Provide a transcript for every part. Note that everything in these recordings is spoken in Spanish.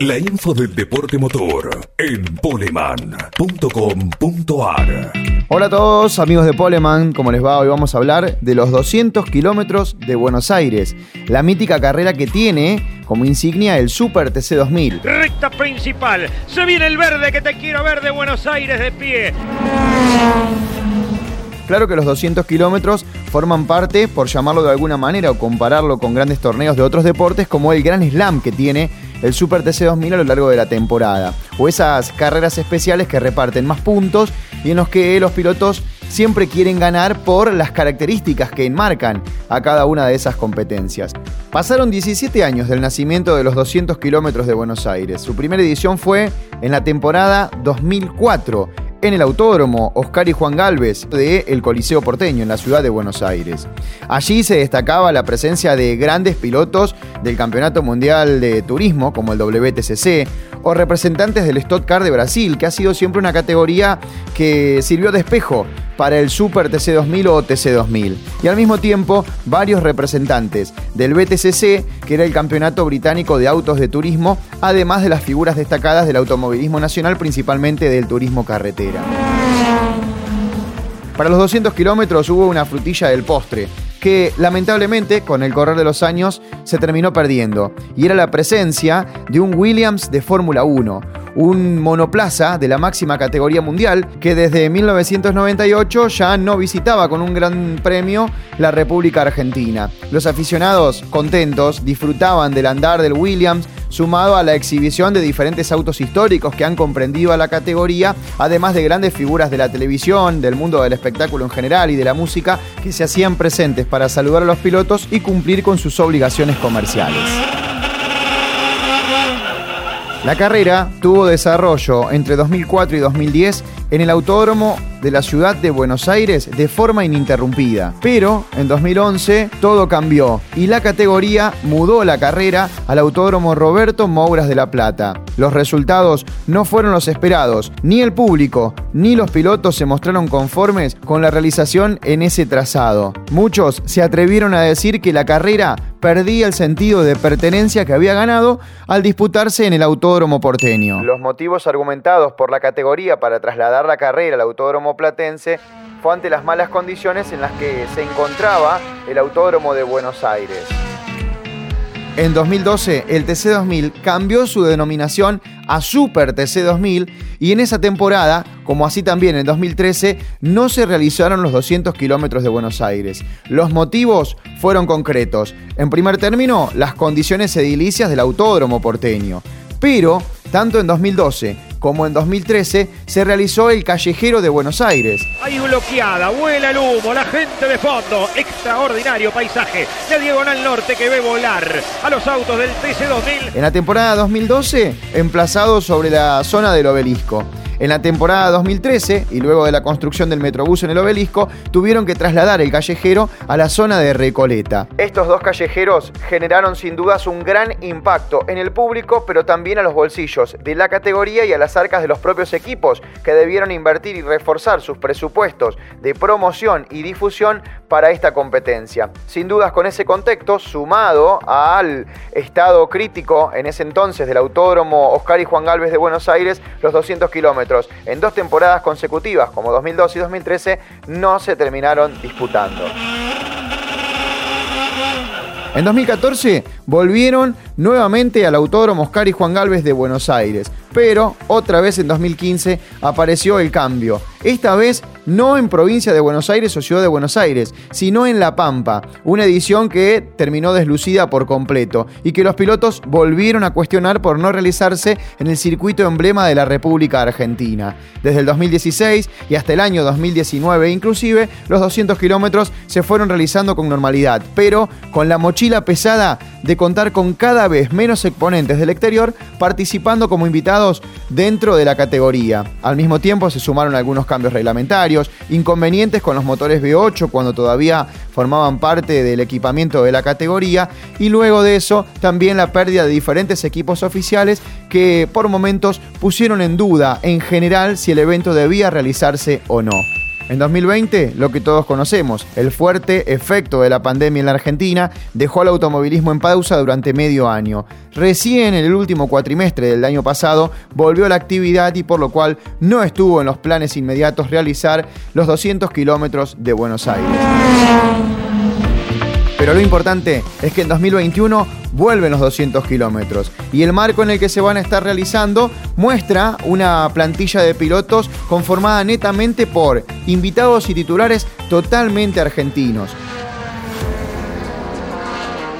La info del deporte motor en poleman.com.ar. Hola a todos, amigos de Poleman, ¿cómo les va? Hoy vamos a hablar de los 200 kilómetros de Buenos Aires, la mítica carrera que tiene como insignia el Super TC 2000. Recta principal, se viene el verde que te quiero ver de Buenos Aires de pie. Claro que los 200 kilómetros forman parte, por llamarlo de alguna manera o compararlo con grandes torneos de otros deportes, como el Gran Slam que tiene el Super TC 2000 a lo largo de la temporada. O esas carreras especiales que reparten más puntos y en los que los pilotos siempre quieren ganar por las características que enmarcan a cada una de esas competencias. Pasaron 17 años del nacimiento de los 200 kilómetros de Buenos Aires. Su primera edición fue en la temporada 2004 en el Autódromo Oscar y Juan Galvez de el Coliseo Porteño en la ciudad de Buenos Aires. Allí se destacaba la presencia de grandes pilotos del Campeonato Mundial de Turismo como el WTCC o representantes del Stock Car de Brasil, que ha sido siempre una categoría que sirvió de espejo para el Super TC2000 o TC2000. Y al mismo tiempo, varios representantes del BTCC, que era el Campeonato Británico de Autos de Turismo, además de las figuras destacadas del automovilismo nacional, principalmente del turismo carretera. Para los 200 kilómetros hubo una frutilla del postre, que lamentablemente con el correr de los años se terminó perdiendo, y era la presencia de un Williams de Fórmula 1, un monoplaza de la máxima categoría mundial que desde 1998 ya no visitaba con un gran premio la República Argentina. Los aficionados contentos disfrutaban del andar del Williams, sumado a la exhibición de diferentes autos históricos que han comprendido a la categoría, además de grandes figuras de la televisión, del mundo del espectáculo en general y de la música que se hacían presentes para saludar a los pilotos y cumplir con sus obligaciones comerciales. La carrera tuvo desarrollo entre 2004 y 2010 en el Autódromo de la ciudad de Buenos Aires de forma ininterrumpida. Pero en 2011 todo cambió y la categoría mudó la carrera al Autódromo Roberto Mouras de La Plata. Los resultados no fueron los esperados, ni el público ni los pilotos se mostraron conformes con la realización en ese trazado. Muchos se atrevieron a decir que la carrera perdía el sentido de pertenencia que había ganado al disputarse en el Autódromo porteño. Los motivos argumentados por la categoría para trasladar la carrera al Autódromo Platense fue ante las malas condiciones en las que se encontraba el Autódromo de Buenos Aires. En 2012, el TC2000 cambió su denominación a Super TC2000 y en esa temporada, como así también en 2013, no se realizaron los 200 kilómetros de Buenos Aires. Los motivos fueron concretos. En primer término, las condiciones edilicias del autódromo porteño. Pero, tanto en 2012 como en 2013 se realizó el Callejero de Buenos Aires. Hay bloqueada, vuela el humo, la gente de fondo, extraordinario paisaje de Diagonal Norte que ve volar a los autos del TC2000. En la temporada 2012, emplazado sobre la zona del obelisco. En la temporada 2013, y luego de la construcción del Metrobús en el obelisco, tuvieron que trasladar el callejero a la zona de Recoleta. Estos dos callejeros generaron sin dudas un gran impacto en el público, pero también a los bolsillos de la categoría y a las arcas de los propios equipos, que debieron invertir y reforzar sus presupuestos de promoción y difusión para esta competencia. Sin dudas con ese contexto, sumado al estado crítico en ese entonces del Autódromo Oscar y Juan Galvez de Buenos Aires, los 200 kilómetros en dos temporadas consecutivas, como 2012 y 2013, no se terminaron disputando. En 2014 volvieron nuevamente al Autódromo Oscar y Juan Galvez de Buenos Aires, pero otra vez en 2015 apareció el cambio. Esta vez no en provincia de Buenos Aires o ciudad de Buenos Aires, sino en La Pampa, una edición que terminó deslucida por completo y que los pilotos volvieron a cuestionar por no realizarse en el circuito emblema de la República Argentina. Desde el 2016 y hasta el año 2019 inclusive, los 200 kilómetros se fueron realizando con normalidad, pero con la mochila pesada de contar con cada vez menos exponentes del exterior participando como invitados dentro de la categoría. Al mismo tiempo se sumaron algunos cambios reglamentarios, inconvenientes con los motores V8 cuando todavía formaban parte del equipamiento de la categoría y luego de eso también la pérdida de diferentes equipos oficiales que por momentos pusieron en duda en general si el evento debía realizarse o no. En 2020, lo que todos conocemos, el fuerte efecto de la pandemia en la Argentina dejó al automovilismo en pausa durante medio año. Recién en el último cuatrimestre del año pasado volvió la actividad y por lo cual no estuvo en los planes inmediatos realizar los 200 kilómetros de Buenos Aires. Pero lo importante es que en 2021 vuelven los 200 kilómetros y el marco en el que se van a estar realizando muestra una plantilla de pilotos conformada netamente por invitados y titulares totalmente argentinos.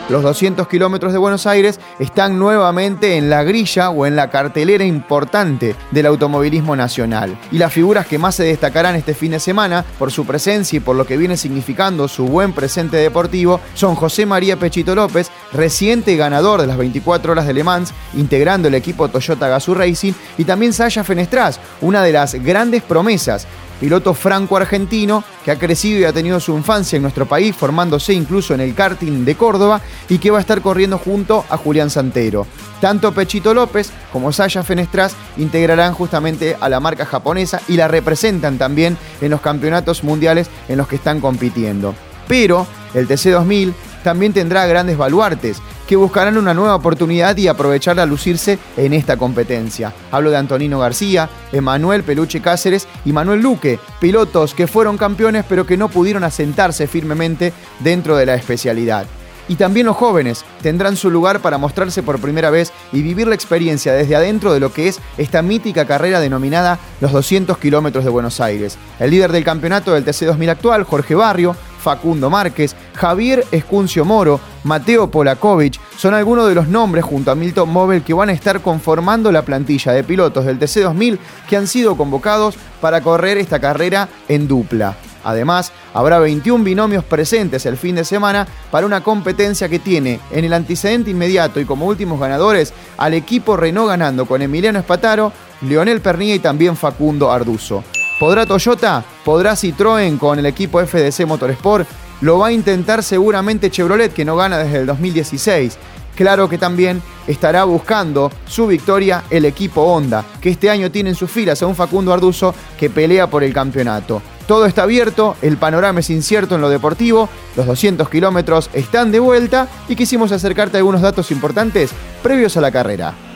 Los 200 kilómetros de Buenos Aires están nuevamente en la grilla o en la cartelera importante del automovilismo nacional. Y las figuras que más se destacarán este fin de semana por su presencia y por lo que viene significando su buen presente deportivo son José María Pechito López, reciente ganador de las 24 horas de Le Mans, integrando el equipo Toyota Gazoo Racing, y también Saya Fenestraz, una de las grandes promesas piloto franco-argentino que ha crecido y ha tenido su infancia en nuestro país, formándose incluso en el karting de Córdoba y que va a estar corriendo junto a Julián Santero. Tanto Pechito López como Saya Fenestraz integrarán justamente a la marca japonesa y la representan también en los campeonatos mundiales en los que están compitiendo. Pero el TC2000 también tendrá grandes baluartes que buscarán una nueva oportunidad y aprovechar a lucirse en esta competencia. Hablo de Antonino García, Emanuel Peluche Cáceres y Manuel Luque, pilotos que fueron campeones pero que no pudieron asentarse firmemente dentro de la especialidad. Y también los jóvenes tendrán su lugar para mostrarse por primera vez y vivir la experiencia desde adentro de lo que es esta mítica carrera denominada los 200 kilómetros de Buenos Aires. El líder del campeonato del TC2000 actual, Jorge Barrio, Facundo Márquez, Javier Escuncio Moro, Mateo Polakovic, son algunos de los nombres junto a Milton Mobile que van a estar conformando la plantilla de pilotos del TC2000 que han sido convocados para correr esta carrera en dupla. Además, habrá 21 binomios presentes el fin de semana para una competencia que tiene en el antecedente inmediato y como últimos ganadores al equipo Renault ganando con Emiliano Espataro, Leonel Pernilla y también Facundo Arduzo. ¿Podrá Toyota? ¿Podrá Citroën con el equipo FDC Motorsport? Lo va a intentar seguramente Chevrolet, que no gana desde el 2016. Claro que también estará buscando su victoria el equipo Honda, que este año tiene en sus filas a un Facundo Arduzo que pelea por el campeonato. Todo está abierto, el panorama es incierto en lo deportivo, los 200 kilómetros están de vuelta y quisimos acercarte algunos datos importantes previos a la carrera.